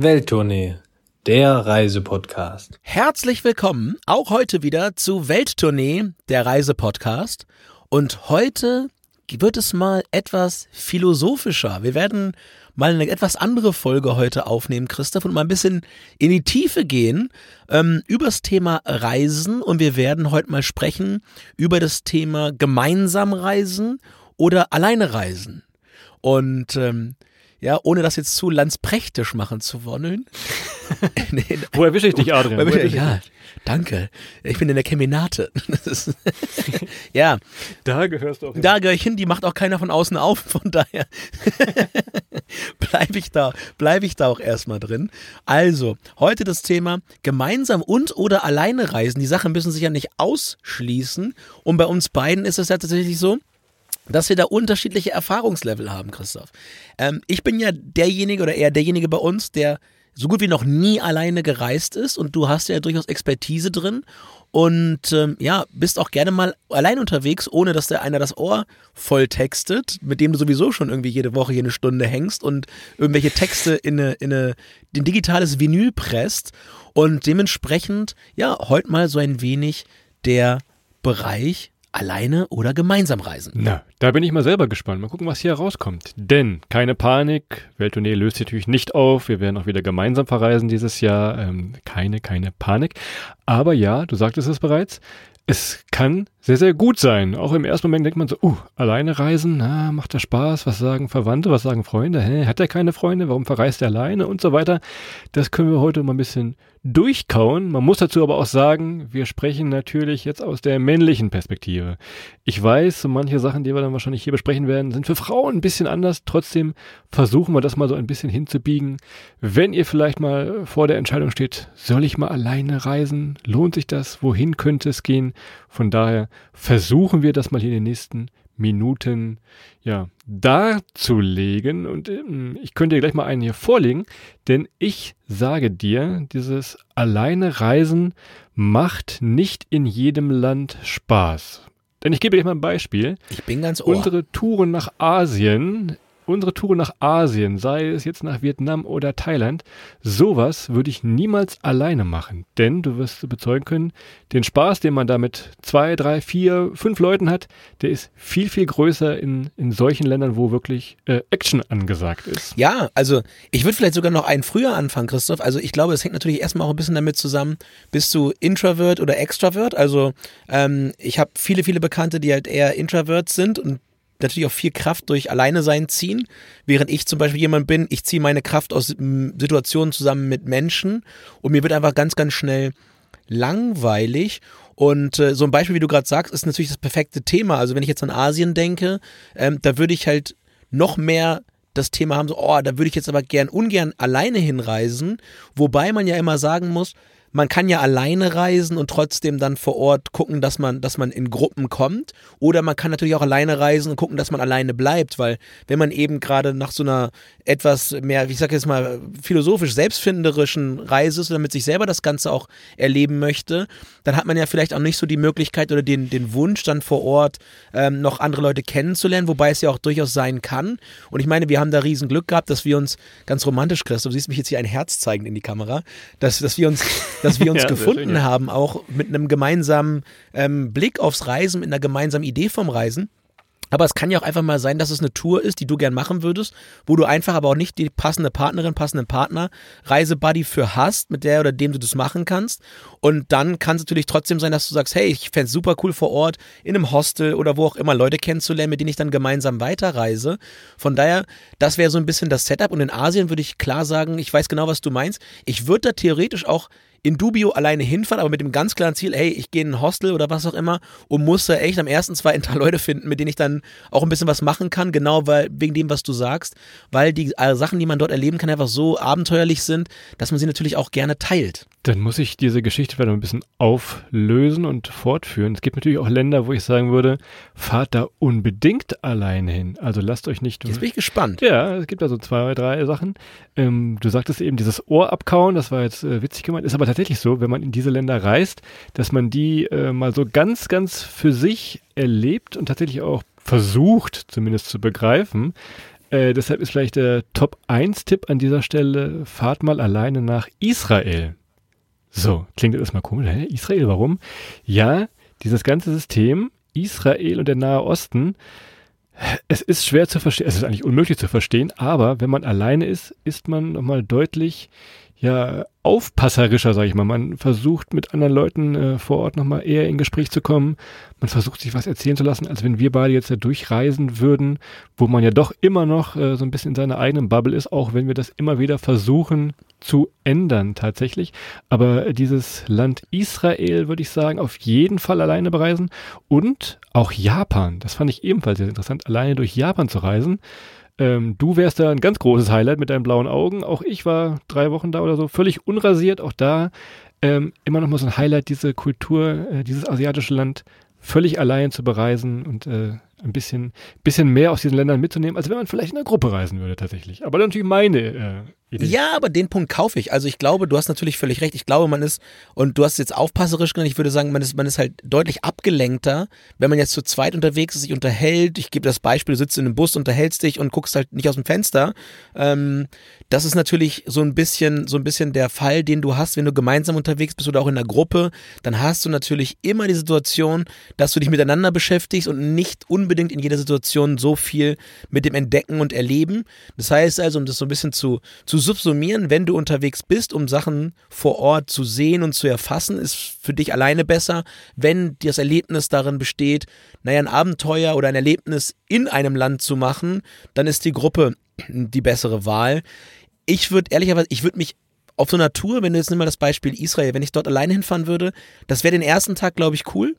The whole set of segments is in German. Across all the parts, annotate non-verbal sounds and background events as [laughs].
Welttournee, der Reisepodcast. Herzlich willkommen auch heute wieder zu Welttournee, der Reisepodcast. Und heute wird es mal etwas philosophischer. Wir werden mal eine etwas andere Folge heute aufnehmen, Christoph, und mal ein bisschen in die Tiefe gehen ähm, übers Thema Reisen. Und wir werden heute mal sprechen über das Thema gemeinsam reisen oder alleine reisen. Und ähm, ja, ohne das jetzt zu landsprächtisch machen zu wollen. [laughs] nee, Wo erwische ich dich, Adrian? Wo ich, ja, danke. Ich bin in der Keminate. [laughs] ja. Da gehörst du auch hin. Da gehöre ich hin, die macht auch keiner von außen auf, von daher [laughs] bleibe ich da, bleibe ich da auch erstmal drin. Also, heute das Thema gemeinsam und oder alleine reisen. Die Sachen müssen sich ja nicht ausschließen. Und bei uns beiden ist es ja tatsächlich so, dass wir da unterschiedliche Erfahrungslevel haben, Christoph. Ähm, ich bin ja derjenige oder eher derjenige bei uns, der so gut wie noch nie alleine gereist ist und du hast ja durchaus Expertise drin und ähm, ja, bist auch gerne mal allein unterwegs, ohne dass der einer das Ohr voll textet, mit dem du sowieso schon irgendwie jede Woche hier eine Stunde hängst und irgendwelche Texte in eine, in eine, in digitales Vinyl presst und dementsprechend, ja, heute mal so ein wenig der Bereich alleine oder gemeinsam reisen. Na, da bin ich mal selber gespannt. Mal gucken, was hier rauskommt. Denn keine Panik, Welttournee löst sich natürlich nicht auf. Wir werden auch wieder gemeinsam verreisen dieses Jahr. Ähm, keine, keine Panik. Aber ja, du sagtest es bereits, es kann sehr, sehr gut sein. Auch im ersten Moment denkt man so, uh, alleine reisen, na, macht das Spaß? Was sagen Verwandte, was sagen Freunde? Hä, hat er keine Freunde? Warum verreist er alleine? Und so weiter. Das können wir heute mal ein bisschen durchkauen. Man muss dazu aber auch sagen, wir sprechen natürlich jetzt aus der männlichen Perspektive. Ich weiß, so manche Sachen, die wir dann wahrscheinlich hier besprechen werden, sind für Frauen ein bisschen anders. Trotzdem versuchen wir das mal so ein bisschen hinzubiegen. Wenn ihr vielleicht mal vor der Entscheidung steht, soll ich mal alleine reisen? Lohnt sich das? Wohin könnte es gehen? Von daher versuchen wir das mal hier in den nächsten Minuten ja, darzulegen. Und ähm, ich könnte dir gleich mal einen hier vorlegen, denn ich sage dir, dieses alleine Reisen macht nicht in jedem Land Spaß. Denn ich gebe dir mal ein Beispiel. Ich bin ganz ohr. Unsere Touren nach Asien unsere Tour nach Asien, sei es jetzt nach Vietnam oder Thailand, sowas würde ich niemals alleine machen. Denn du wirst bezeugen können, den Spaß, den man da mit zwei, drei, vier, fünf Leuten hat, der ist viel, viel größer in, in solchen Ländern, wo wirklich äh, Action angesagt ist. Ja, also ich würde vielleicht sogar noch einen früher anfangen, Christoph. Also ich glaube, es hängt natürlich erstmal auch ein bisschen damit zusammen, bist du Introvert oder Extrovert? Also ähm, ich habe viele, viele Bekannte, die halt eher Introvert sind und natürlich auch viel Kraft durch Alleine sein ziehen, während ich zum Beispiel jemand bin, ich ziehe meine Kraft aus Situationen zusammen mit Menschen und mir wird einfach ganz, ganz schnell langweilig. Und äh, so ein Beispiel, wie du gerade sagst, ist natürlich das perfekte Thema. Also wenn ich jetzt an Asien denke, ähm, da würde ich halt noch mehr das Thema haben, so, oh, da würde ich jetzt aber gern ungern alleine hinreisen, wobei man ja immer sagen muss, man kann ja alleine reisen und trotzdem dann vor Ort gucken, dass man, dass man in Gruppen kommt. Oder man kann natürlich auch alleine reisen und gucken, dass man alleine bleibt, weil wenn man eben gerade nach so einer etwas mehr, ich sag jetzt mal, philosophisch selbstfinderischen Reise ist oder mit sich selber das Ganze auch erleben möchte, dann hat man ja vielleicht auch nicht so die Möglichkeit oder den, den Wunsch, dann vor Ort ähm, noch andere Leute kennenzulernen, wobei es ja auch durchaus sein kann. Und ich meine, wir haben da riesen Glück gehabt, dass wir uns ganz romantisch, Christoph, du siehst mich jetzt hier ein Herz zeigen in die Kamera, dass, dass wir uns dass wir [laughs] uns ja, gefunden schön, haben, auch mit einem gemeinsamen ähm, Blick aufs Reisen, mit einer gemeinsamen Idee vom Reisen. Aber es kann ja auch einfach mal sein, dass es eine Tour ist, die du gern machen würdest, wo du einfach aber auch nicht die passende Partnerin, passenden Partner, Reisebuddy für hast, mit der oder dem du das machen kannst. Und dann kann es natürlich trotzdem sein, dass du sagst, hey, ich fände es super cool vor Ort, in einem Hostel oder wo auch immer Leute kennenzulernen, mit denen ich dann gemeinsam weiterreise. Von daher, das wäre so ein bisschen das Setup. Und in Asien würde ich klar sagen, ich weiß genau, was du meinst. Ich würde da theoretisch auch in Dubio alleine hinfahren, aber mit dem ganz klaren Ziel, hey, ich gehe in ein Hostel oder was auch immer und muss da echt am ersten, zweiten [laughs] Tag Leute finden, mit denen ich dann auch ein bisschen was machen kann, genau weil, wegen dem, was du sagst, weil die äh, Sachen, die man dort erleben kann, einfach so abenteuerlich sind, dass man sie natürlich auch gerne teilt. Dann muss ich diese Geschichte vielleicht ein bisschen auflösen und fortführen. Es gibt natürlich auch Länder, wo ich sagen würde, fahrt da unbedingt alleine hin. Also lasst euch nicht. Jetzt bin ich gespannt. Ja, es gibt da so zwei, drei Sachen. Ähm, du sagtest eben dieses Ohr abkauen, das war jetzt äh, witzig gemeint, ist aber tatsächlich so, wenn man in diese Länder reist, dass man die äh, mal so ganz, ganz für sich erlebt und tatsächlich auch versucht, zumindest zu begreifen. Äh, deshalb ist vielleicht der Top-1-Tipp an dieser Stelle, fahrt mal alleine nach Israel. So, klingt das mal komisch. Hä? Israel, warum? Ja, dieses ganze System, Israel und der Nahe Osten, es ist schwer zu verstehen, es ist eigentlich unmöglich zu verstehen, aber wenn man alleine ist, ist man nochmal deutlich ja aufpasserischer, sage ich mal. Man versucht mit anderen Leuten äh, vor Ort nochmal eher in Gespräch zu kommen. Man versucht sich was erzählen zu lassen, als wenn wir beide jetzt da durchreisen würden, wo man ja doch immer noch äh, so ein bisschen in seiner eigenen Bubble ist, auch wenn wir das immer wieder versuchen zu ändern tatsächlich. Aber dieses Land Israel würde ich sagen, auf jeden Fall alleine bereisen und auch Japan. Das fand ich ebenfalls sehr interessant, alleine durch Japan zu reisen. Ähm, du wärst da ein ganz großes Highlight mit deinen blauen Augen. Auch ich war drei Wochen da oder so, völlig unrasiert. Auch da ähm, immer noch mal so ein Highlight, diese Kultur, äh, dieses asiatische Land völlig allein zu bereisen und äh, ein bisschen, bisschen mehr aus diesen Ländern mitzunehmen, als wenn man vielleicht in einer Gruppe reisen würde tatsächlich. Aber natürlich meine äh, Idee. Ja, aber den Punkt kaufe ich. Also ich glaube, du hast natürlich völlig recht. Ich glaube, man ist, und du hast jetzt aufpasserisch genannt, ich würde sagen, man ist, man ist halt deutlich abgelenkter, wenn man jetzt zu zweit unterwegs ist, sich unterhält. Ich gebe das Beispiel, du sitzt in einem Bus, unterhältst dich und guckst halt nicht aus dem Fenster. Ähm, das ist natürlich so ein bisschen, so ein bisschen der Fall, den du hast, wenn du gemeinsam unterwegs bist oder auch in einer Gruppe. Dann hast du natürlich immer die Situation, dass du dich miteinander beschäftigst und nicht unbedingt in jeder Situation so viel mit dem Entdecken und Erleben. Das heißt also, um das so ein bisschen zu, zu subsumieren, wenn du unterwegs bist, um Sachen vor Ort zu sehen und zu erfassen, ist für dich alleine besser. Wenn das Erlebnis darin besteht, naja, ein Abenteuer oder ein Erlebnis in einem Land zu machen, dann ist die Gruppe [clears throat] die bessere Wahl. Ich würde ehrlicherweise, ich würde mich auf so einer Tour, wenn du jetzt nimm mal das Beispiel Israel, wenn ich dort alleine hinfahren würde, das wäre den ersten Tag, glaube ich, cool.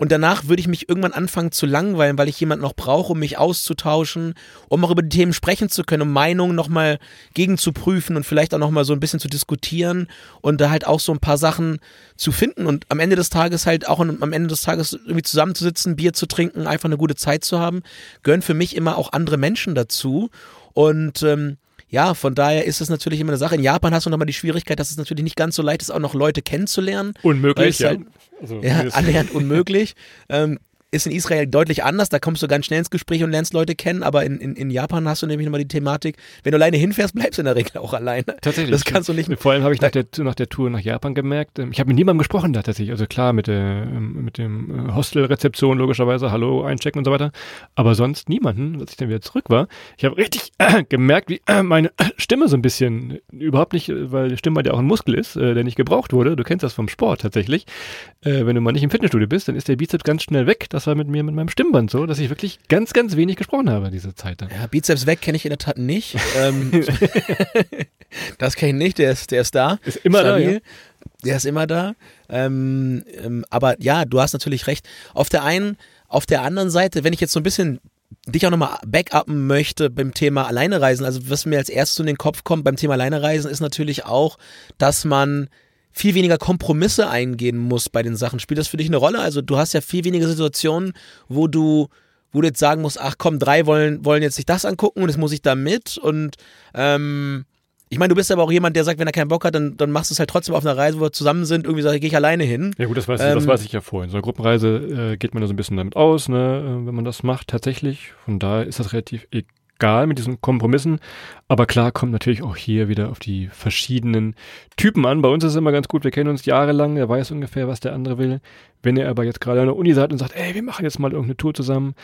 Und danach würde ich mich irgendwann anfangen zu langweilen, weil ich jemanden noch brauche, um mich auszutauschen, um auch über die Themen sprechen zu können, um Meinungen nochmal gegen zu prüfen und vielleicht auch nochmal so ein bisschen zu diskutieren und da halt auch so ein paar Sachen zu finden und am Ende des Tages halt auch am Ende des Tages irgendwie zusammenzusitzen, Bier zu trinken, einfach eine gute Zeit zu haben, gehören für mich immer auch andere Menschen dazu. Und ähm, ja, von daher ist es natürlich immer eine Sache. In Japan hast du nochmal die Schwierigkeit, dass es natürlich nicht ganz so leicht ist, auch noch Leute kennenzulernen. Unmöglich, ja. Halt, also, ja, annähernd unmöglich. [laughs] ähm, ist in Israel deutlich anders, da kommst du ganz schnell ins Gespräch und lernst Leute kennen, aber in, in, in Japan hast du nämlich nochmal die Thematik, wenn du alleine hinfährst, bleibst du in der Regel auch alleine. Tatsächlich. Das kannst du nicht. Vor allem habe ich nach der, nach der Tour nach Japan gemerkt, ähm, ich habe mit niemandem gesprochen da tatsächlich, also klar mit der ähm, mit dem äh, Hostelrezeption logischerweise, hallo, einchecken und so weiter, aber sonst niemanden, als ich dann wieder zurück war. Ich habe richtig äh, gemerkt, wie äh, meine Stimme so ein bisschen, überhaupt nicht, weil die Stimme ja auch ein Muskel ist, äh, der nicht gebraucht wurde, du kennst das vom Sport tatsächlich, äh, wenn du mal nicht im Fitnessstudio bist, dann ist der Bizeps ganz schnell weg, das war mit mir mit meinem Stimmband so, dass ich wirklich ganz, ganz wenig gesprochen habe diese Zeit. Dann. Ja, Bizeps weg kenne ich in der Tat nicht. ähm, [laughs] das kenne ich nicht, der ist, der ist da. Ist immer Stabil. da. Ja. Der ist immer da. Ähm, ähm, aber ja, du hast natürlich recht. Auf der einen, auf der anderen Seite, wenn ich jetzt so ein bisschen dich auch nochmal backuppen möchte beim Thema Alleinereisen, also was mir als erstes in den Kopf kommt beim Thema Alleinereisen, ist natürlich auch, dass man viel weniger Kompromisse eingehen musst bei den Sachen. Spielt das für dich eine Rolle? Also du hast ja viel weniger Situationen, wo du wo du jetzt sagen musst, ach komm, drei wollen, wollen jetzt sich das angucken und jetzt muss ich da mit und ähm, ich meine, du bist aber auch jemand, der sagt, wenn er keinen Bock hat, dann, dann machst du es halt trotzdem auf einer Reise, wo wir zusammen sind, irgendwie sage ich, gehe ich alleine hin. Ja gut, das weiß, ähm, das weiß ich ja vorhin. So eine Gruppenreise äh, geht man da so ein bisschen damit aus, ne, äh, wenn man das macht tatsächlich. Von daher ist das relativ egal mit diesen Kompromissen. Aber klar kommt natürlich auch hier wieder auf die verschiedenen Typen an. Bei uns ist es immer ganz gut, wir kennen uns jahrelang, er weiß ungefähr, was der andere will. Wenn ihr aber jetzt gerade an der Uni seid und sagt, ey, wir machen jetzt mal irgendeine Tour zusammen,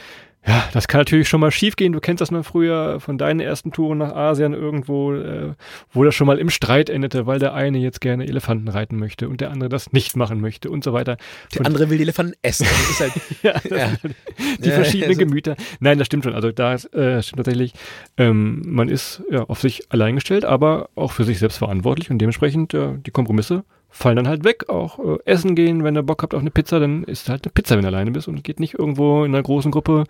ja, das kann natürlich schon mal schiefgehen. Du kennst das noch früher von deinen ersten Touren nach Asien irgendwo, äh, wo das schon mal im Streit endete, weil der eine jetzt gerne Elefanten reiten möchte und der andere das nicht machen möchte und so weiter. Der und andere will die Elefanten essen. Halt, [laughs] ja, ja. die verschiedenen also. Gemüter. Nein, das stimmt schon. Also da äh, stimmt tatsächlich, ähm, man ist ja auf sich allein gestellt, aber auch für sich selbst verantwortlich und dementsprechend äh, die Kompromisse fallen dann halt weg. Auch äh, essen gehen, wenn ihr Bock habt auf eine Pizza, dann ist halt eine Pizza, wenn ihr alleine bist und geht nicht irgendwo in einer großen Gruppe,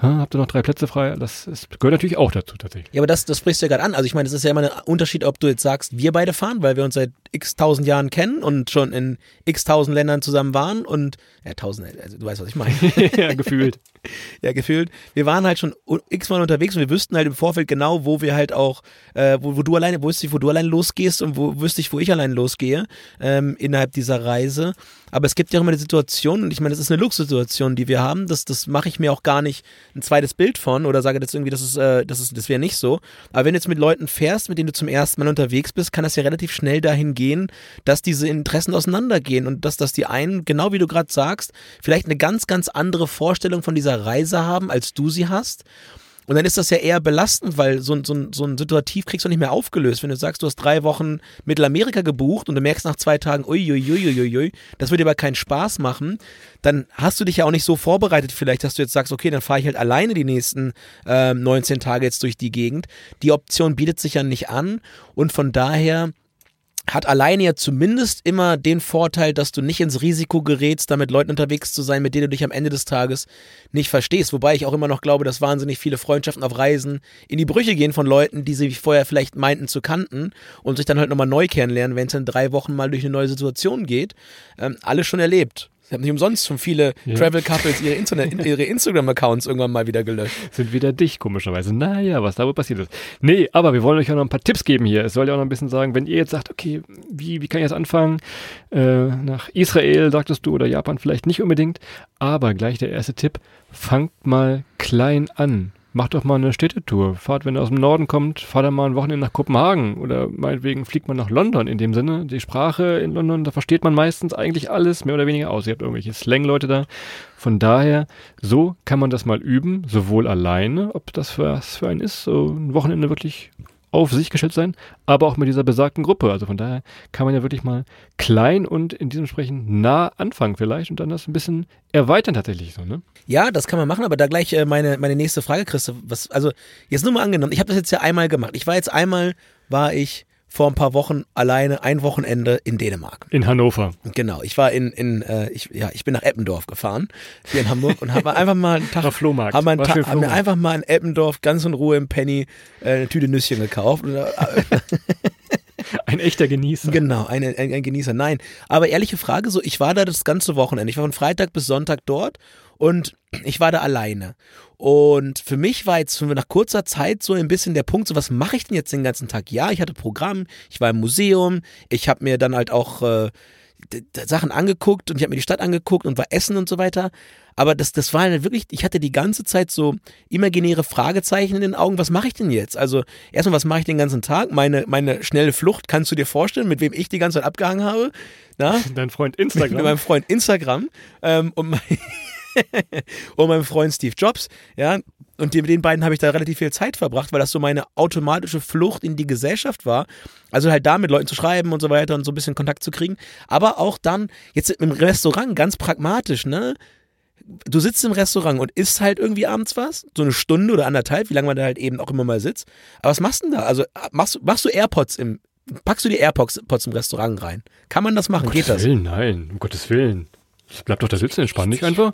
ha, habt ihr noch drei Plätze frei. Das, das gehört natürlich auch dazu tatsächlich. Ja, aber das, das sprichst du ja gerade an. Also ich meine, es ist ja immer ein Unterschied, ob du jetzt sagst, wir beide fahren, weil wir uns seit x tausend Jahren kennen und schon in x tausend Ländern zusammen waren und ja, tausend, also du weißt, was ich meine. [laughs] ja, gefühlt. [laughs] ja, gefühlt. Wir waren halt schon x-mal unterwegs und wir wüssten halt im Vorfeld genau, wo wir halt auch, äh, wo, wo du alleine, wusste ich, wo du allein losgehst und wo wüsste ich, wo ich allein losgehe ähm, innerhalb dieser Reise. Aber es gibt ja auch immer die Situation, und ich meine, das ist eine Luxussituation, die wir haben. Das, das mache ich mir auch gar nicht ein zweites Bild von oder sage jetzt irgendwie, das ist, äh, das ist, das wäre nicht so. Aber wenn du jetzt mit Leuten fährst, mit denen du zum ersten Mal unterwegs bist, kann das ja relativ schnell dahin gehen, dass diese Interessen auseinandergehen und dass, dass die einen, genau wie du gerade sagst, vielleicht eine ganz, ganz andere Vorstellung von dieser Reise haben, als du sie hast. Und dann ist das ja eher belastend, weil so, so, so ein Situativ kriegst du nicht mehr aufgelöst. Wenn du sagst, du hast drei Wochen Mittelamerika gebucht und du merkst nach zwei Tagen, uiuiuiui, das würde dir aber keinen Spaß machen, dann hast du dich ja auch nicht so vorbereitet vielleicht, dass du jetzt sagst, okay, dann fahre ich halt alleine die nächsten äh, 19 Tage jetzt durch die Gegend. Die Option bietet sich ja nicht an und von daher hat alleine ja zumindest immer den Vorteil, dass du nicht ins Risiko gerätst, da mit Leuten unterwegs zu sein, mit denen du dich am Ende des Tages nicht verstehst. Wobei ich auch immer noch glaube, dass wahnsinnig viele Freundschaften auf Reisen in die Brüche gehen von Leuten, die sie vorher vielleicht meinten zu kannten und sich dann halt nochmal neu kennenlernen, wenn es in drei Wochen mal durch eine neue Situation geht. Ähm, alles schon erlebt. Ich habe nicht umsonst schon viele ja. Travel Couples ihre, Internet, [laughs] ihre Instagram-Accounts irgendwann mal wieder gelöscht. Sind wieder dich, komischerweise. Naja, was da wohl passiert ist. Nee, aber wir wollen euch auch noch ein paar Tipps geben hier. Es soll ja auch noch ein bisschen sagen, wenn ihr jetzt sagt, okay, wie, wie kann ich jetzt anfangen? Äh, nach Israel, sagtest du, oder Japan vielleicht nicht unbedingt. Aber gleich der erste Tipp, fangt mal klein an macht doch mal eine Städtetour. Fahrt, wenn ihr aus dem Norden kommt, fahrt dann mal ein Wochenende nach Kopenhagen oder meinetwegen fliegt man nach London in dem Sinne. Die Sprache in London, da versteht man meistens eigentlich alles mehr oder weniger aus. Ihr habt irgendwelche Slang-Leute da. Von daher, so kann man das mal üben, sowohl alleine, ob das was für einen ist, so ein Wochenende wirklich auf sich gestellt sein, aber auch mit dieser besagten Gruppe. Also von daher kann man ja wirklich mal klein und in diesem Sprechen nah anfangen vielleicht und dann das ein bisschen erweitern tatsächlich so, ne? Ja, das kann man machen, aber da gleich äh, meine, meine nächste Frage, Christoph. Was, also jetzt nur mal angenommen, ich habe das jetzt ja einmal gemacht. Ich war jetzt einmal, war ich vor ein paar Wochen alleine ein Wochenende in Dänemark. In Hannover. Genau, ich war in, in äh, ich, ja, ich bin nach Eppendorf gefahren, hier in Hamburg und habe einfach mal einen [laughs] Tag, Nach Flohmarkt. Hab, einen Tag, hab mir einfach mal in Eppendorf ganz in Ruhe im Penny äh, eine Tüte Nüsschen gekauft. Äh, [laughs] [laughs] ein echter Genießer. Genau, ein, ein, ein Genießer. Nein, aber ehrliche Frage, so ich war da das ganze Wochenende. Ich war von Freitag bis Sonntag dort und ich war da alleine. Und für mich war jetzt nach kurzer Zeit so ein bisschen der Punkt, so was mache ich denn jetzt den ganzen Tag? Ja, ich hatte Programm, ich war im Museum, ich habe mir dann halt auch äh, Sachen angeguckt und ich habe mir die Stadt angeguckt und war essen und so weiter. Aber das, das war halt wirklich, ich hatte die ganze Zeit so imaginäre Fragezeichen in den Augen. Was mache ich denn jetzt? Also, erstmal, was mache ich den ganzen Tag? Meine, meine schnelle Flucht, kannst du dir vorstellen, mit wem ich die ganze Zeit abgehangen habe? Na? Dein Freund Instagram. Mit meinem Freund Instagram. Ähm, und mein [laughs] und meinem Freund Steve Jobs, ja. Und mit den beiden habe ich da relativ viel Zeit verbracht, weil das so meine automatische Flucht in die Gesellschaft war. Also halt da mit Leuten zu schreiben und so weiter und so ein bisschen Kontakt zu kriegen. Aber auch dann, jetzt im Restaurant, ganz pragmatisch, ne? Du sitzt im Restaurant und isst halt irgendwie abends was, so eine Stunde oder anderthalb, wie lange man da halt eben auch immer mal sitzt. Aber was machst du denn da? Also machst, machst du AirPods im, packst du die AirPods im Restaurant rein? Kann man das machen? Um Geht Gottes das? Willen, nein, um Gottes Willen. Bleib doch da sitzen, entspann dich einfach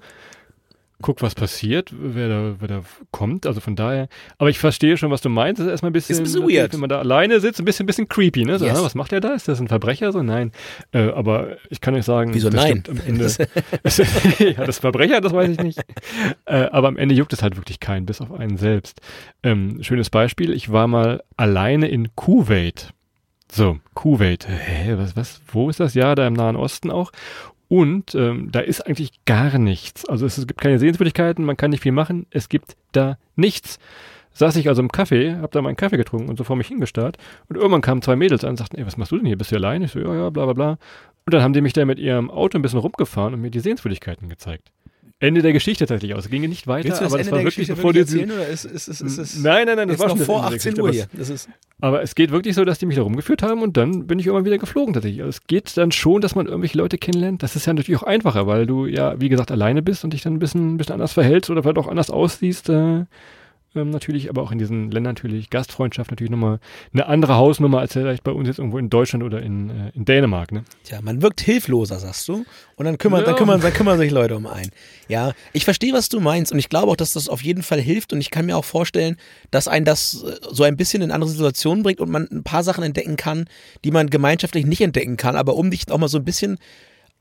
guck, was passiert, wer da, wer da kommt. Also von daher, aber ich verstehe schon, was du meinst. Das ist erstmal ein bisschen, ist ein weird. wenn man da alleine sitzt, ein bisschen, ein bisschen creepy, ne? So, Yes. ah, was macht der da? Ist das ein Verbrecher? So, nein. Äh, aber ich kann euch sagen, Wieso das nein? stimmt am Ende. [laughs] [laughs] ja, das Verbrecher, das weiß ich nicht. [laughs] Äh, aber am Ende juckt es halt wirklich keinen, bis auf einen selbst. Ähm, schönes Beispiel, ich war mal alleine in Kuwait. So, Kuwait. Hä, was, was, wo ist das? Ja, da im Nahen Osten auch. Und ähm, da ist eigentlich gar nichts. Also es, es gibt keine Sehenswürdigkeiten, man kann nicht viel machen. Es gibt da nichts. Saß ich also im Café, hab da meinen Kaffee getrunken und so vor mich hingestarrt. Und irgendwann kamen zwei Mädels an und sagten, ey, was machst du denn hier? Bist du allein? Ich so, ja, ja, bla bla bla. Und dann haben die mich da mit ihrem Auto ein bisschen rumgefahren und mir die Sehenswürdigkeiten gezeigt. Ende der Geschichte tatsächlich aus. Es ging nicht weiter, Willst du das aber Ende das war der wirklich Geschichte bevor wirklich erzählen oder ist, ist, ist, ist, ist Nein, nein, nein, das war schon vor Ende der 18 Geschichte, Uhr aber hier? es- Das ist, aber es geht wirklich so, dass die mich da rumgeführt haben und dann bin ich irgendwann wieder geflogen tatsächlich. Also es geht dann schon, dass man irgendwelche Leute kennenlernt. Das ist ja natürlich auch einfacher, weil du ja, wie gesagt, alleine bist und dich dann ein bisschen, ein bisschen anders verhältst oder vielleicht auch anders aussiehst. Äh, ähm, natürlich, aber auch in diesen Ländern natürlich Gastfreundschaft natürlich nochmal eine andere Hausnummer als vielleicht bei uns jetzt irgendwo in Deutschland oder in, äh, in Dänemark. Ne? Tja, man wirkt hilfloser, sagst du. Und dann kümmern, Ja. dann kümmern, dann kümmern sich Leute um einen. Ja, ich verstehe, was du meinst. Und ich glaube auch, dass das auf jeden Fall hilft. Und ich kann mir auch vorstellen, dass einen das äh, so ein bisschen in andere Situationen bringt und man ein paar Sachen entdecken kann, die man gemeinschaftlich nicht entdecken kann. Aber um dich auch mal so ein bisschen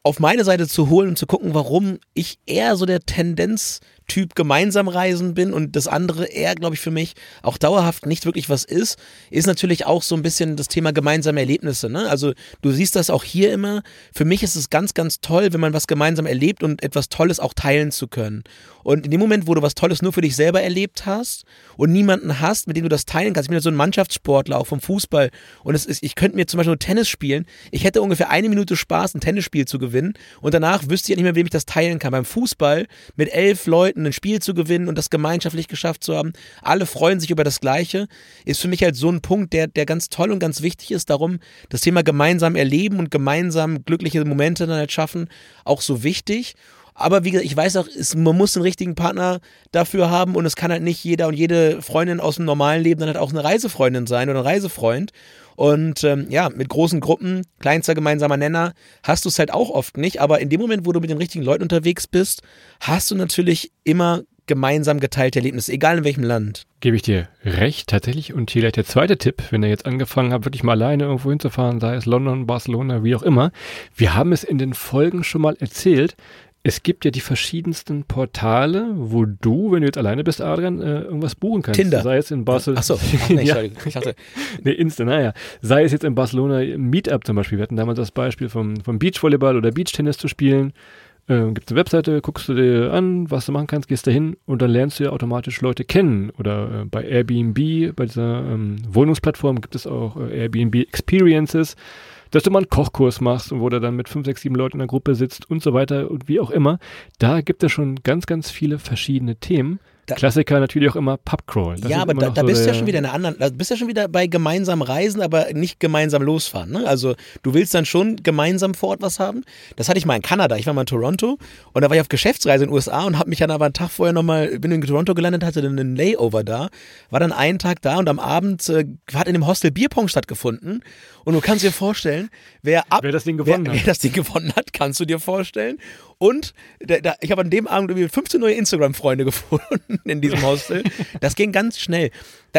auf meine Seite zu holen und zu gucken, warum ich eher so der Tendenz Typ gemeinsam reisen bin und das andere eher, glaube ich, für mich auch dauerhaft nicht wirklich was ist, ist natürlich auch so ein bisschen das Thema gemeinsame Erlebnisse. Ne? Also du siehst das auch hier immer. Für mich ist es ganz, ganz toll, wenn man was gemeinsam erlebt und etwas Tolles auch teilen zu können. Und in dem Moment, wo du was Tolles nur für dich selber erlebt hast und niemanden hast, mit dem du das teilen kannst, ich bin ja so ein Mannschaftssportler auch vom Fußball und es ist, ich könnte mir zum Beispiel nur Tennis spielen. Ich hätte ungefähr eine Minute Spaß, ein Tennisspiel zu gewinnen und danach wüsste ich ja nicht mehr, wem ich das teilen kann. Beim Fußball mit elf Leuten ein Spiel zu gewinnen und das gemeinschaftlich geschafft zu haben, alle freuen sich über das Gleiche, ist für mich halt so ein Punkt, der, der ganz toll und ganz wichtig ist. Darum das Thema gemeinsam erleben und gemeinsam glückliche Momente dann halt schaffen, auch so wichtig. Aber wie gesagt, ich weiß auch, es, man muss einen richtigen Partner dafür haben und es kann halt nicht jeder und jede Freundin aus dem normalen Leben dann halt auch eine Reisefreundin sein oder ein Reisefreund. Und ähm, ja, mit großen Gruppen, kleinster gemeinsamer Nenner, hast du es halt auch oft nicht. Aber in dem Moment, wo du mit den richtigen Leuten unterwegs bist, hast du natürlich immer gemeinsam geteilte Erlebnisse, egal in welchem Land. Gebe ich dir recht, tatsächlich. Und hier gleich der zweite Tipp, wenn ihr jetzt angefangen habt, wirklich mal alleine irgendwo hinzufahren, sei es London, Barcelona, wie auch immer. Wir haben es in den Folgen schon mal erzählt. Es gibt ja die verschiedensten Portale, wo du, wenn du jetzt alleine bist, Adrian, äh, irgendwas buchen kannst. Tinder. Sei es in Barcelona. Achso, Ach, nee, [laughs] ja. ich dachte. nee, Insta, naja. Sei es jetzt in Barcelona Meetup zum Beispiel. Wir hatten damals das Beispiel vom, vom Beachvolleyball oder Beachtennis zu spielen. Äh, Gibt es eine Webseite, guckst du dir an, was du machen kannst, gehst dahin und dann lernst du ja automatisch Leute kennen. Oder äh, bei Airbnb, bei dieser ähm, Wohnungsplattform gibt es auch äh, Airbnb Experiences dass du mal einen Kochkurs machst und wo du dann mit fünf, sechs, sieben Leuten in der Gruppe sitzt und so weiter und wie auch immer. Da gibt es schon ganz, ganz viele verschiedene Themen. Da, Klassiker natürlich auch immer Pubcrawl. Das ja, aber da, da so bist du ja schon wieder in einer anderen, da bist ja schon wieder bei gemeinsam reisen, aber nicht gemeinsam losfahren. Ne? Also du willst dann schon gemeinsam vor Ort was haben. Das hatte ich mal in Kanada. Ich war mal in Toronto und da war ich auf Geschäftsreise in den USA und habe mich dann aber einen Tag vorher nochmal, bin in Toronto gelandet, hatte dann einen Layover da, war dann einen Tag da und am Abend äh, hat in dem Hostel Bierpong stattgefunden und du kannst dir vorstellen, wer ab, wer das Ding gewonnen wer, hat. Wer das Ding gewonnen hat, kannst du dir vorstellen. Und da, da, ich habe an dem Abend irgendwie 15 neue Instagram-Freunde [laughs] gefunden in diesem Hostel. Das ging ganz schnell.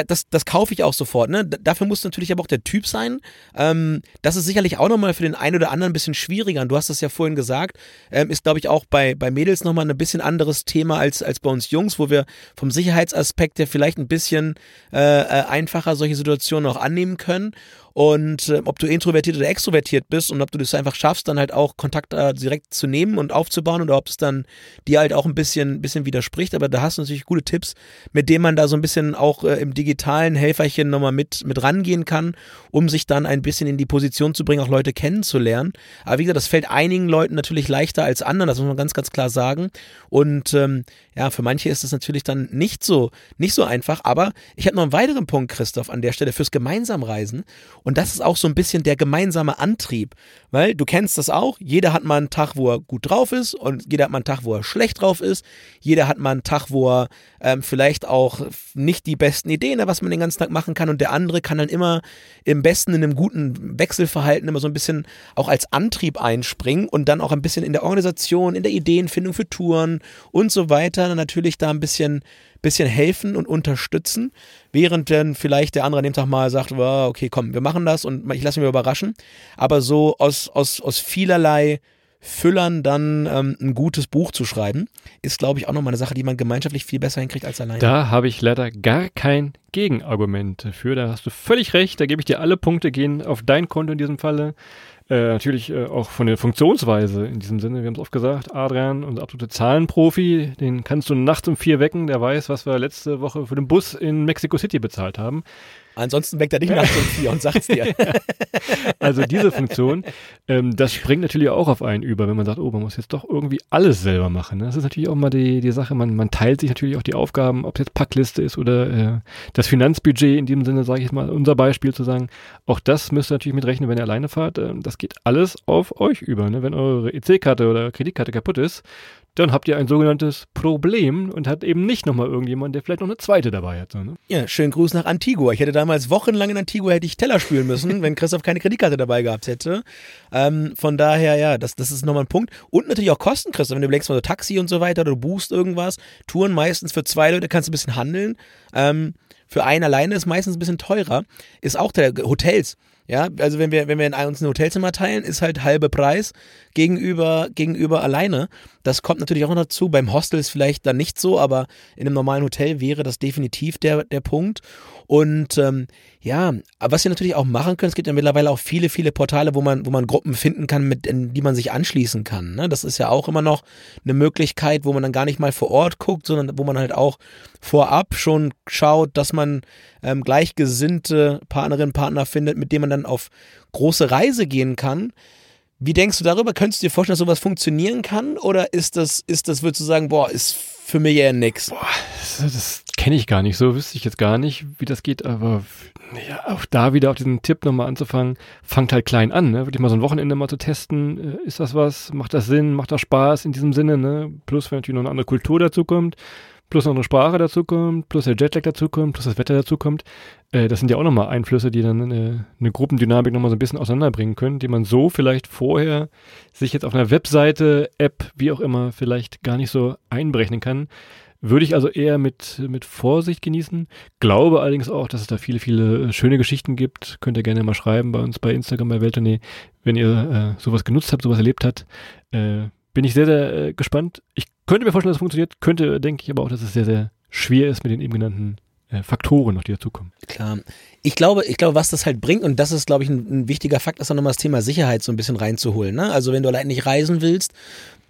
Das, das, kaufe ich auch sofort. Ne? Dafür muss natürlich aber auch der Typ sein. Ähm, das ist sicherlich auch nochmal für den einen oder anderen ein bisschen schwieriger. Und du hast das ja vorhin gesagt. Ähm, ist, glaube ich, auch bei, bei Mädels nochmal ein bisschen anderes Thema als, als bei uns Jungs, wo wir vom Sicherheitsaspekt ja vielleicht ein bisschen äh, äh einfacher solche Situationen auch annehmen können und äh, ob du introvertiert oder extrovertiert bist und ob du das einfach schaffst, dann halt auch Kontakt äh, direkt zu nehmen und aufzubauen oder ob es dann dir halt auch ein bisschen, bisschen widerspricht. Aber da hast du natürlich gute Tipps, mit denen man da so ein bisschen auch äh, im digitalen Helferchen nochmal mit, mit rangehen kann, um sich dann ein bisschen in die Position zu bringen, auch Leute kennenzulernen. Aber wie gesagt, das fällt einigen Leuten natürlich leichter als anderen, das muss man ganz, ganz klar sagen. Und ähm, ja, für manche ist das natürlich dann nicht so, nicht so einfach. Aber ich habe noch einen weiteren Punkt, Christoph, an der Stelle fürs Gemeinsamreisen. Und das ist auch so ein bisschen der gemeinsame Antrieb, weil du kennst das auch. Jeder hat mal einen Tag, wo er gut drauf ist und jeder hat mal einen Tag, wo er schlecht drauf ist. Jeder hat mal einen Tag, wo er ähm, vielleicht auch nicht die besten Ideen hat, was man den ganzen Tag machen kann. Und der andere kann dann immer im besten in einem guten Wechselverhalten immer so ein bisschen auch als Antrieb einspringen und dann auch ein bisschen in der Organisation, in der Ideenfindung für Touren und so weiter natürlich da ein bisschen bisschen helfen und unterstützen, während dann vielleicht der andere an dem Tag mal sagt, oh, okay, komm, wir machen das und ich lasse mich überraschen. Aber so aus, aus, aus vielerlei Füllern dann ähm, ein gutes Buch zu schreiben, ist, glaube ich, auch nochmal eine Sache, die man gemeinschaftlich viel besser hinkriegt als alleine. Da habe ich leider gar kein Gegenargument für. Da hast du völlig recht. Da gebe ich dir alle Punkte, gehen auf dein Konto in diesem Falle. Äh, natürlich äh, auch von der Funktionsweise in diesem Sinne. Wir haben es oft gesagt, Adrian, unser absolute Zahlenprofi, den kannst du nachts um vier wecken, der weiß, was wir letzte Woche für den Bus in Mexico City bezahlt haben. Ansonsten weckt er dich nachts um vier und sagt's dir. [laughs] also diese Funktion, ähm, das springt natürlich auch auf einen über, wenn man sagt, oh, man muss jetzt doch irgendwie alles selber machen. Ne? Das ist natürlich auch mal die, die Sache, man, man teilt sich natürlich auch die Aufgaben, ob es jetzt Packliste ist oder äh, das Finanzbudget in dem Sinne, sage ich mal, unser Beispiel zu sagen, auch das müsst ihr natürlich mitrechnen, wenn ihr alleine fahrt. Äh, das geht alles auf euch über. Ne? Wenn eure EC-Karte oder Kreditkarte kaputt ist, dann habt ihr ein sogenanntes Problem und hat eben nicht nochmal irgendjemand, der vielleicht noch eine zweite dabei hat. So, ne? Ja, schönen Gruß nach Antigua. Ich hätte damals wochenlang in Antigua hätte ich Teller spülen müssen, [laughs] wenn Christoph keine Kreditkarte dabei gehabt hätte. Ähm, von daher, ja, das, das ist nochmal ein Punkt. Und natürlich auch Kosten, Christoph. Wenn du überlegst mal so Taxi und so weiter oder du buchst irgendwas, Touren meistens für zwei Leute kannst du ein bisschen handeln. Ähm, für einen alleine ist meistens ein bisschen teurer. Ist auch der Hotels Ja, also wenn wir, wenn wir in uns ein Hotelzimmer teilen, ist halt halbe Preis gegenüber, gegenüber alleine. Das kommt natürlich auch noch dazu. Beim Hostel ist vielleicht dann nicht so, aber in einem normalen Hotel wäre das definitiv der, der Punkt. Und ähm, ja, was wir natürlich auch machen können, es gibt ja mittlerweile auch viele, viele Portale, wo man, wo man Gruppen finden kann, mit in die man sich anschließen kann. Ne? Das ist ja auch immer noch eine Möglichkeit, wo man dann gar nicht mal vor Ort guckt, sondern wo man halt auch vorab schon schaut, dass man ähm, gleichgesinnte Partnerinnen, Partner findet, mit denen man dann auf große Reise gehen kann. Wie denkst du darüber? Könntest du dir vorstellen, dass sowas funktionieren kann? Oder ist das, ist das, würdest du sagen, boah, ist für mich eher nix? Boah, das, das kenne ich gar nicht. So wüsste ich jetzt gar nicht, wie das geht. Aber ja, auch da wieder auf diesen Tipp nochmal anzufangen, fangt halt klein an, ne? Wirklich mal so ein Wochenende mal zu testen. Äh, ist das was? Macht das Sinn? Macht das Spaß in diesem Sinne, ne? Plus, wenn natürlich noch eine andere Kultur dazu kommt plus noch eine Sprache dazu kommt, plus der Jetlag dazu kommt, plus das Wetter dazu kommt. Äh, das sind ja auch nochmal Einflüsse, die dann eine, eine Gruppendynamik nochmal so ein bisschen auseinanderbringen können, die man so vielleicht vorher sich jetzt auf einer Webseite, App, wie auch immer, vielleicht gar nicht so einberechnen kann. Würde ich also eher mit, mit Vorsicht genießen. Glaube allerdings auch, dass es da viele, viele schöne Geschichten gibt. Könnt ihr gerne mal schreiben bei uns bei Instagram bei Welttournee, wenn ihr äh, sowas genutzt habt, sowas erlebt habt. Äh, bin ich sehr, sehr äh, gespannt. Ich könnte mir vorstellen, dass es funktioniert. Könnte, denke ich aber auch, dass es sehr, sehr schwer ist mit den eben genannten äh, Faktoren noch, die dazukommen. Klar. Ich glaube, ich glaube, was das halt bringt, und das ist, glaube ich, ein, ein wichtiger Fakt, ist auch nochmal das Thema Sicherheit so ein bisschen reinzuholen. Ne? Also wenn du allein nicht reisen willst,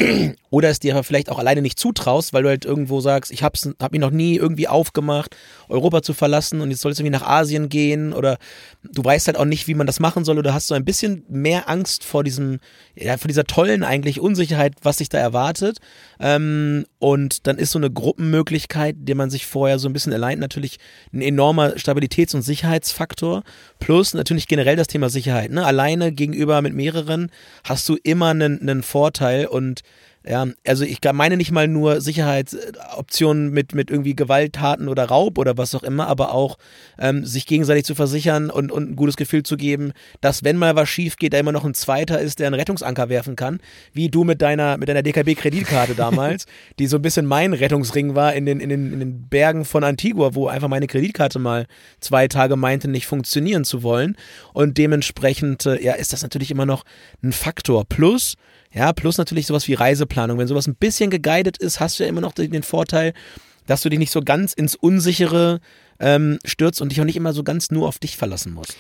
[clears throat] oder es dir vielleicht auch alleine nicht zutraust, weil du halt irgendwo sagst, ich hab's, hab mich noch nie irgendwie aufgemacht, Europa zu verlassen und jetzt soll es irgendwie nach Asien gehen oder du weißt halt auch nicht, wie man das machen soll oder hast so ein bisschen mehr Angst vor diesem, ja, vor dieser tollen eigentlich Unsicherheit, was sich da erwartet. Ähm, und dann ist so eine Gruppenmöglichkeit, die man sich vorher so ein bisschen allein natürlich ein enormer Stabilitäts- und Sicherheitsfaktor. Plus natürlich generell das Thema Sicherheit. Ne? Alleine gegenüber mit mehreren hast du immer einen, einen Vorteil und ja, also ich meine nicht mal nur Sicherheitsoptionen mit, mit irgendwie Gewalttaten oder Raub oder was auch immer, aber auch ähm, sich gegenseitig zu versichern und, und ein gutes Gefühl zu geben, dass wenn mal was schief geht, da immer noch ein Zweiter ist, der einen Rettungsanker werfen kann, wie du mit deiner, mit deiner DKB-Kreditkarte [laughs] damals, die so ein bisschen mein Rettungsring war in den, in, den, in den Bergen von Antigua, wo einfach meine Kreditkarte mal zwei Tage meinte, nicht funktionieren zu wollen. Und dementsprechend, äh, ja, ist das natürlich immer noch ein Faktor. Plus, ja, plus natürlich sowas wie Reiseplanung. Wenn sowas ein bisschen geguided ist, hast du ja immer noch den Vorteil, dass du dich nicht so ganz ins Unsichere ähm, stürzt und dich auch nicht immer so ganz nur auf dich verlassen musst.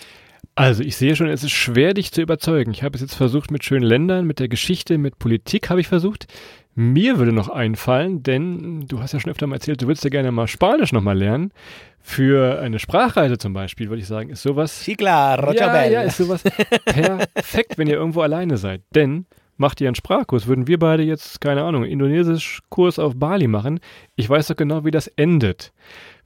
Also ich sehe schon, es ist schwer, dich zu überzeugen. Ich habe es jetzt versucht mit schönen Ländern, mit der Geschichte, mit Politik habe ich versucht. Mir würde noch einfallen, denn du hast ja schon öfter mal erzählt, du würdest ja gerne mal Spanisch nochmal lernen. Für eine Sprachreise zum Beispiel, würde ich sagen, ist sowas. Sí, claro, ja, ja, ist sowas [laughs] perfekt, wenn ihr irgendwo alleine seid. Denn macht ihr einen Sprachkurs. Würden wir beide jetzt, keine Ahnung, Indonesisch-Kurs auf Bali machen, ich weiß doch genau, wie das endet.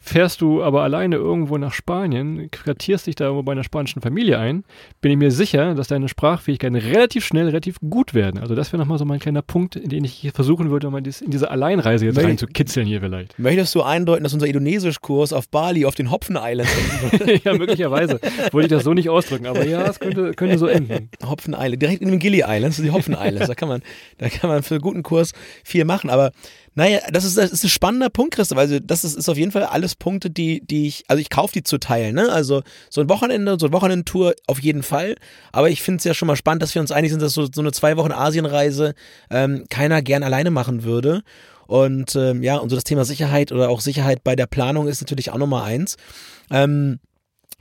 Fährst du aber alleine irgendwo nach Spanien, quartierst dich da irgendwo bei einer spanischen Familie ein, bin ich mir sicher, dass deine Sprachfähigkeiten relativ schnell, relativ gut werden. Also das wäre nochmal so mein kleiner Punkt, in den ich hier versuchen würde, mal in diese Alleinreise jetzt reinzukitzeln hier vielleicht. Möchtest du eindeuten, dass unser Indonesischkurs auf Bali auf den Hopfen Island [laughs] endet? ja, möglicherweise. Wollte ich das so nicht ausdrücken, aber ja, es könnte, könnte so enden. Hopfen Island, direkt in den Gili Islands, die Hopfen Islands. Da kann man, da kann man für einen guten Kurs viel machen, aber naja, das ist, das ist ein spannender Punkt, Christoph. Also, das ist, ist auf jeden Fall alles Punkte, die, die ich, also ich kaufe die zu teilen, ne? Also, so ein Wochenende, so eine Wochenendtour auf jeden Fall. Aber ich finde es ja schon mal spannend, dass wir uns einig sind, dass so, so eine zwei Wochen Asienreise ähm, keiner gern alleine machen würde. Und ähm, ja, und so das Thema Sicherheit oder auch Sicherheit bei der Planung ist natürlich auch Nummer eins. Ähm,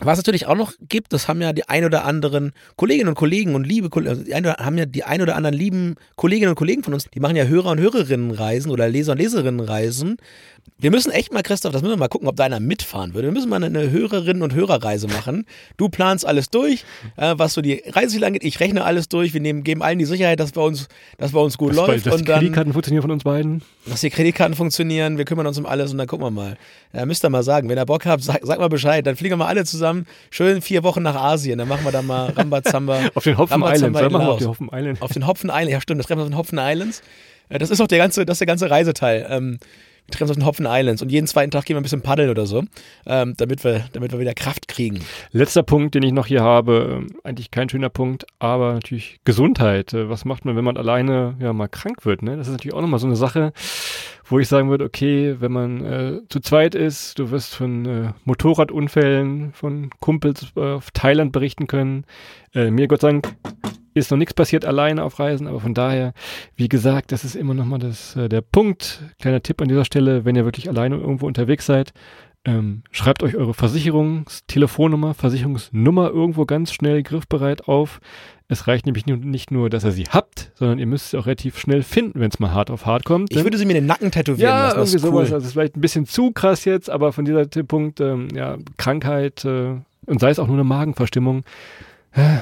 was natürlich auch noch gibt, das haben ja die ein oder anderen Kolleginnen und Kollegen und liebe also haben ja die ein oder anderen lieben Kolleginnen und Kollegen von uns, die machen ja Hörer und Hörerinnenreisen oder Leser und Leserinnenreisen wir müssen echt mal, Christoph, das müssen wir mal gucken, ob da einer mitfahren würde. Wir müssen mal eine Hörerinnen- und Hörerreise machen. Du planst alles durch, äh, was so die Reiseziele angeht. Ich rechne alles durch. Wir nehmen, geben allen die Sicherheit, dass bei uns, dass bei uns gut das läuft. Bei, dass und die Kreditkarten funktionieren von uns beiden. Dass die Kreditkarten funktionieren. Wir kümmern uns um alles und dann gucken wir mal. Ja, müsst ihr mal sagen. Wenn ihr Bock habt, sag, sag mal Bescheid. Dann fliegen wir mal alle zusammen. Schön vier Wochen nach Asien. Dann machen wir da mal Rambazamba. [laughs] auf den Hopfen Islands. Dann machen wir auf den Hopfen Islands. Auf den Hopfen Islands. Ja, stimmt. Das treffen wir auf den Hopfen Islands. Das ist auch der ganze, das der ganze Reiseteil. Ähm, wir treffen uns auf den Hopfen Islands und jeden zweiten Tag gehen wir ein bisschen paddeln oder so, ähm, damit, wir, damit wir wieder Kraft kriegen. Letzter Punkt, den ich noch hier habe, ähm, eigentlich kein schöner Punkt, aber natürlich Gesundheit. Äh, was macht man, wenn man alleine ja mal krank wird? Ne? Das ist natürlich auch nochmal so eine Sache, wo ich sagen würde, okay, wenn man äh, zu zweit ist, du wirst von äh, Motorradunfällen von Kumpels äh, auf Thailand berichten können. Äh, mir Gott sei Dank ist noch nichts passiert alleine auf Reisen, aber von daher, wie gesagt, das ist immer nochmal das, äh, der Punkt. Kleiner Tipp an dieser Stelle, wenn ihr wirklich alleine irgendwo unterwegs seid, ähm, schreibt euch eure Versicherungstelefonnummer, Versicherungsnummer irgendwo ganz schnell griffbereit auf. Es reicht nämlich nicht nur, dass ihr sie habt, sondern ihr müsst sie auch relativ schnell finden, wenn es mal hart auf hart kommt. Ich würde sie mir in den Nacken tätowieren ja, lassen. irgendwie Das ist cool. sowas. Also das ist vielleicht ein bisschen zu krass jetzt, aber von dieser Punkt, ähm, ja, Krankheit äh, und sei es auch nur eine Magenverstimmung,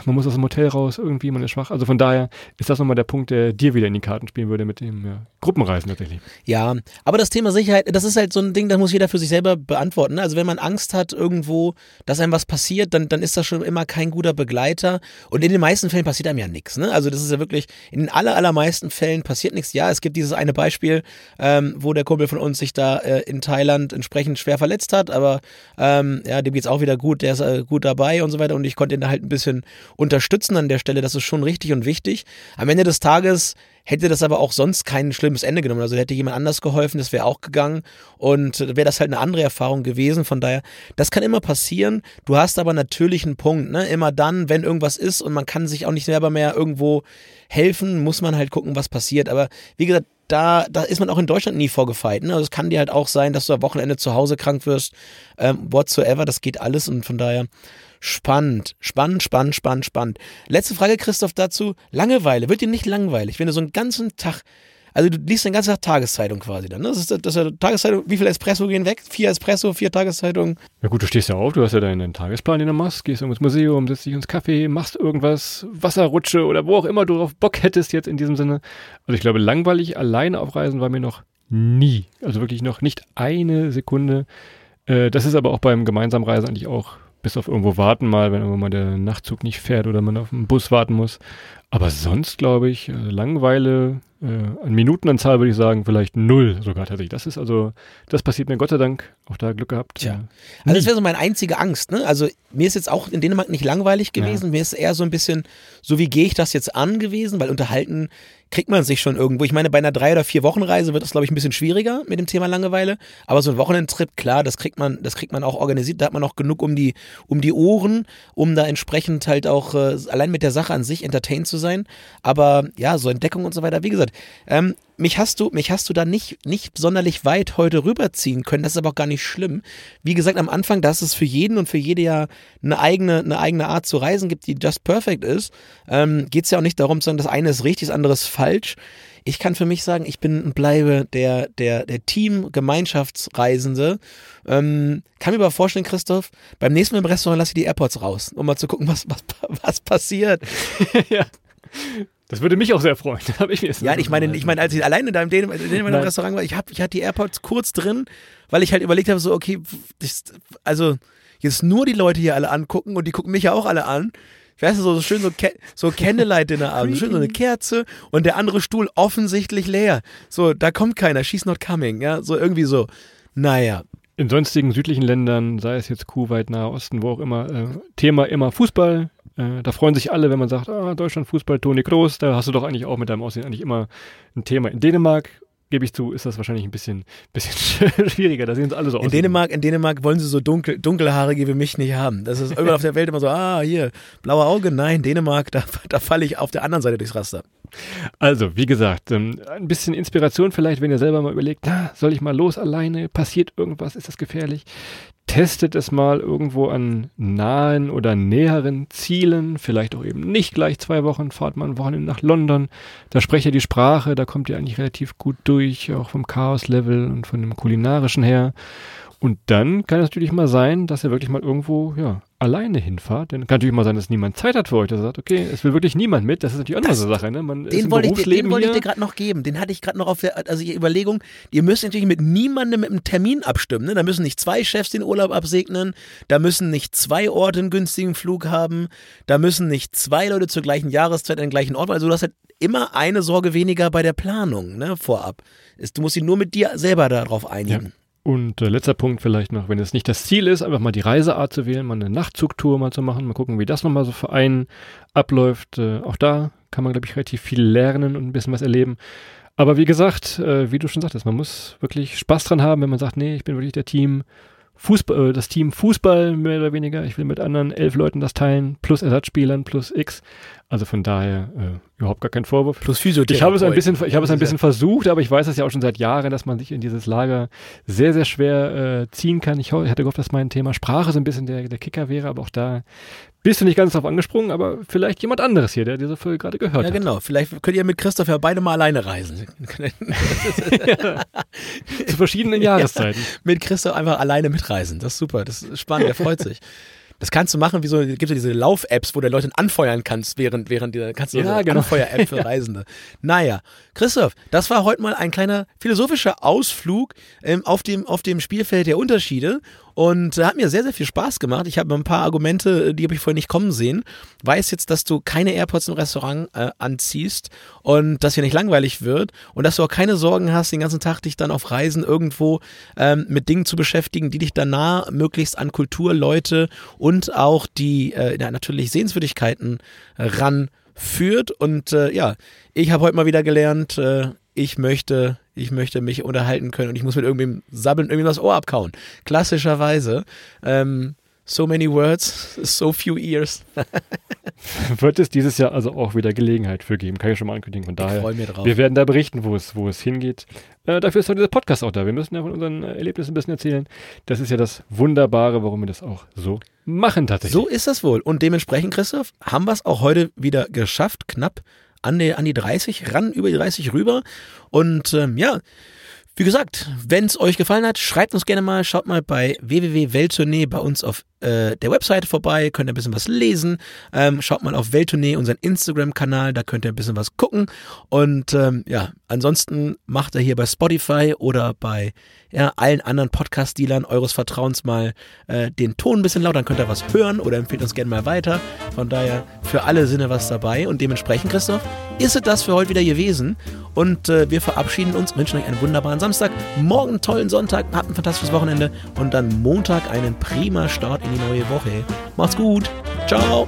man muss aus dem Hotel raus, irgendwie, man ist schwach. Also von daher ist das nochmal der Punkt, der dir wieder in die Karten spielen würde mit dem ja, Gruppenreisen tatsächlich. Ja, aber das Thema Sicherheit, das ist halt so ein Ding, das muss jeder für sich selber beantworten. ne? Also wenn man Angst hat irgendwo, dass einem was passiert, dann, dann ist das schon immer kein guter Begleiter. Und in den meisten Fällen passiert einem ja nichts. Ne? Also das ist ja wirklich, in den aller, allermeisten Fällen passiert nichts. Ja, es gibt dieses eine Beispiel, ähm, wo der Kumpel von uns sich da äh, in Thailand entsprechend schwer verletzt hat, aber ähm, ja, dem geht's auch wieder gut, der ist äh, gut dabei und so weiter. Und ich konnte ihn da halt ein bisschen unterstützen an der Stelle. Das ist schon richtig und wichtig. Am Ende des Tages hätte das aber auch sonst kein schlimmes Ende genommen. Also hätte jemand anders geholfen, das wäre auch gegangen und wäre das halt eine andere Erfahrung gewesen. Von daher, das kann immer passieren. Du hast aber natürlich einen Punkt. Ne? Immer dann, wenn irgendwas ist und man kann sich auch nicht selber mehr irgendwo helfen, muss man halt gucken, was passiert. Aber wie gesagt, da, da ist man auch in Deutschland nie vorgefeit. Ne? Also es kann dir halt auch sein, dass du am Wochenende zu Hause krank wirst, ähm, whatsoever, das geht alles und von daher spannend, spannend, spannend, spannend, spannend. Letzte Frage, Christoph, dazu. Langeweile, wird dir nicht langweilig, wenn du so einen ganzen Tag, also du liest den ganzen Tag Tageszeitung quasi dann, ne? Das ist, das ist Tageszeitung, wie viele Espresso gehen weg? Vier Espresso, vier Tageszeitungen. Ja gut, du stehst ja auf, du hast ja deinen Tagesplan, den du machst, gehst ins Museum, setzt dich ins Café, machst irgendwas, Wasserrutsche oder wo auch immer du drauf Bock hättest jetzt in diesem Sinne. Also ich glaube, langweilig alleine auf Reisen war mir noch nie. Also wirklich noch nicht eine Sekunde. Äh, das ist aber auch beim gemeinsamen Reisen eigentlich auch bis auf irgendwo warten mal, wenn irgendwo mal der Nachtzug nicht fährt oder man auf den Bus warten muss. Aber sonst glaube ich, äh, Langeweile äh, an Minutenanzahl würde ich sagen, vielleicht null sogar tatsächlich. Das ist also, das passiert mir Gott sei Dank, auch da Glück gehabt. Tja. Also das wäre so meine einzige Angst. Ne? Also mir ist jetzt auch in Dänemark nicht langweilig gewesen. Mir ist eher so ein bisschen, so wie gehe ich das jetzt an gewesen, weil unterhalten kriegt man sich schon irgendwo. Ich meine, bei einer drei oder vier Wochen Reise wird das glaube ich ein bisschen schwieriger mit dem Thema Langeweile. Aber so ein Wochenendtrip, klar, das kriegt man, das kriegt man auch organisiert. Da hat man auch genug um die um die Ohren, um da entsprechend halt auch äh, allein mit der Sache an sich entertained zu sein. Aber ja, so Entdeckung und so weiter. Wie gesagt, ähm, mich hast du, mich hast du da nicht, nicht sonderlich weit heute rüberziehen können. Das ist aber auch gar nicht schlimm. Wie gesagt, am Anfang, dass es für jeden und für jede ja eine eigene, eine eigene Art zu reisen gibt, die just perfect ist, ähm, geht es ja auch nicht darum zu sagen, das eine ist richtig, das andere ist falsch. Ich kann für mich sagen, ich bin und bleibe der, der, der Team-Gemeinschaftsreisende. Ähm, kann mir aber vorstellen, Christoph, beim nächsten Mal im Restaurant lasse ich die AirPods raus, um mal zu gucken, was, was, was passiert. [laughs] ja. Das würde mich auch sehr freuen. [laughs] Da hab ich mir jetzt Ja, ich meine, ich meine, als ich alleine da im Dänemark Dänemark im Nein. Restaurant war, ich, hab, ich hatte die AirPods kurz drin, weil ich halt überlegt habe, so, okay, das, also jetzt nur die Leute hier alle angucken und die gucken mich ja auch alle an. Weißt du, so, so schön so, Ke- so Candlelight-Dinnerabend, schön so eine [laughs] Kerze und der andere Stuhl offensichtlich leer. So, da kommt keiner, she's not coming, ja, so irgendwie so. Naja, in sonstigen südlichen Ländern, sei es jetzt Kuwait, Nahe Osten, wo auch immer, äh, Thema immer Fußball. Äh, da freuen sich alle, wenn man sagt, ah, Deutschland Fußball, Toni Kroos, da hast du doch eigentlich auch mit deinem Aussehen eigentlich immer ein Thema. In Dänemark, gebe ich zu, ist das wahrscheinlich ein bisschen, [laughs] bisschen schwieriger. Da sehen sie alle so aus. in Dänemark, in Dänemark wollen sie so dunkel, dunkelhaarige wie mich nicht haben. Das ist überall auf der Welt immer so, ah, hier, blaue Auge, nein, Dänemark, da, da falle ich auf der anderen Seite durchs Raster. Also, wie gesagt, ähm, ein bisschen Inspiration vielleicht, wenn ihr selber mal überlegt, na, soll ich mal los alleine? Passiert irgendwas? Ist das gefährlich? Testet es mal irgendwo an nahen oder näheren Zielen, vielleicht auch eben nicht gleich zwei Wochen, fahrt mal ein Wochenende nach London, da sprecht ihr die Sprache, da kommt ihr eigentlich relativ gut durch, auch vom Chaos-Level und von dem kulinarischen her. Und dann kann es natürlich mal sein, dass ihr wirklich mal irgendwo, ja, alleine hinfahrt. Denn kann natürlich mal sein, dass niemand Zeit hat für euch, dass er sagt, okay, es will wirklich niemand mit. Das ist natürlich auch noch Das- so eine Sache, ne? Man Den wollte ich, dir- den wollte ich dir gerade noch geben. Den hatte ich gerade noch auf der, also die Überlegung, ihr müsst natürlich mit niemandem mit einem Termin abstimmen. Ne? Da müssen nicht zwei Chefs den Urlaub absegnen, da müssen nicht zwei Orte einen günstigen Flug haben, da müssen nicht zwei Leute zur gleichen Jahreszeit an den gleichen Ort, also du hast halt immer eine Sorge weniger bei der Planung, ne, vorab. Du musst dich nur mit dir selber darauf einigen. Und äh, letzter Punkt vielleicht noch, wenn es nicht das Ziel ist, einfach mal die Reiseart zu wählen, mal eine Nachtzugtour mal zu machen, mal gucken, wie das nochmal so für einen abläuft. Äh, auch da kann man, glaube ich, relativ viel lernen und ein bisschen was erleben. Aber wie gesagt, äh, wie du schon sagtest, man muss wirklich Spaß dran haben, wenn man sagt, nee, ich bin wirklich der Team Fußball, äh, das Team Fußball mehr oder weniger. Ich will mit anderen elf Leuten das teilen, plus Ersatzspielern, plus X. Also von daher äh, überhaupt gar kein Vorwurf. Plus Physiotherapie. Ich habe es ein bisschen, ich habe es ein bisschen versucht, aber ich weiß es ja auch schon seit Jahren, dass man sich in dieses Lager sehr, sehr schwer äh, ziehen kann. Ich, ich hatte gehofft, dass mein Thema Sprache so ein bisschen der, der Kicker wäre, aber auch da bist du nicht ganz drauf angesprungen, aber vielleicht jemand anderes hier, der diese Folge gerade gehört Ja, hat. genau. Vielleicht könnt ihr mit Christoph ja beide mal alleine reisen. ja. [laughs] Zu verschiedenen [laughs] Jahreszeiten. mit Christoph einfach alleine mitreisen. Das ist super. Das ist spannend. Der freut sich. Das kannst du machen, wie so, gibt es ja diese Lauf-Apps, wo du Leute anfeuern kannst, während, während die, kannst du Ja, so genau. Anfeuer-App für [laughs] Reisende. Naja, Christoph, das war heute mal ein kleiner philosophischer Ausflug ähm, auf, dem, auf dem Spielfeld der Unterschiede und äh, hat mir sehr, sehr viel Spaß gemacht. Ich habe ein paar Argumente, äh, die habe ich vorher nicht kommen sehen. Weiß jetzt, dass du keine AirPods im Restaurant äh, anziehst und dass hier nicht langweilig wird und dass du auch keine Sorgen hast, den ganzen Tag dich dann auf Reisen irgendwo ähm, mit Dingen zu beschäftigen, die dich danach möglichst an Kultur, Leute und auch die äh, ja, natürlich Sehenswürdigkeiten ranführt. Und äh, ja, ich habe heute mal wieder gelernt, äh, ich möchte, ich möchte mich unterhalten können und ich muss mit irgendwem sabbeln, irgendwie das Ohr abkauen. Klassischerweise. Ähm, so many words, [laughs] so few ears. [laughs] Wird es dieses Jahr also auch wieder Gelegenheit für geben, kann ich schon mal ankündigen. Von daher, freu mich drauf. wir werden da berichten, wo es, wo es hingeht. Äh, dafür ist doch dieser Podcast auch da. Wir müssen ja von unseren äh, Erlebnissen ein bisschen erzählen. Das ist ja das Wunderbare, warum wir das auch so machen tatsächlich. So ist das wohl. Und dementsprechend, Christoph, haben wir es auch heute wieder geschafft. Knapp an die, an die 30, ran über die 30 rüber. Und ähm, ja, wie gesagt, wenn es euch gefallen hat, schreibt uns gerne mal, schaut mal bei www.welttournee bei uns auf äh, der Webseite vorbei, könnt ihr ein bisschen was lesen. Ähm, schaut mal auf Welttournee, unseren Instagram-Kanal, da könnt ihr ein bisschen was gucken. Und ähm, ja, ansonsten macht ihr hier bei Spotify oder bei ja, allen anderen Podcast-Dealern eures Vertrauens mal äh, den Ton ein bisschen lauter, dann könnt ihr was hören oder empfehlt uns gerne mal weiter. Von daher für alle Sinne was dabei. Und dementsprechend, Christoph, ist es das für heute wieder gewesen. Und äh, wir verabschieden uns, wünschen euch einen wunderbaren Samstag, morgen einen tollen Sonntag, habt ein fantastisches Wochenende und dann Montag einen prima Start in die neue Woche. Macht's gut. Ciao.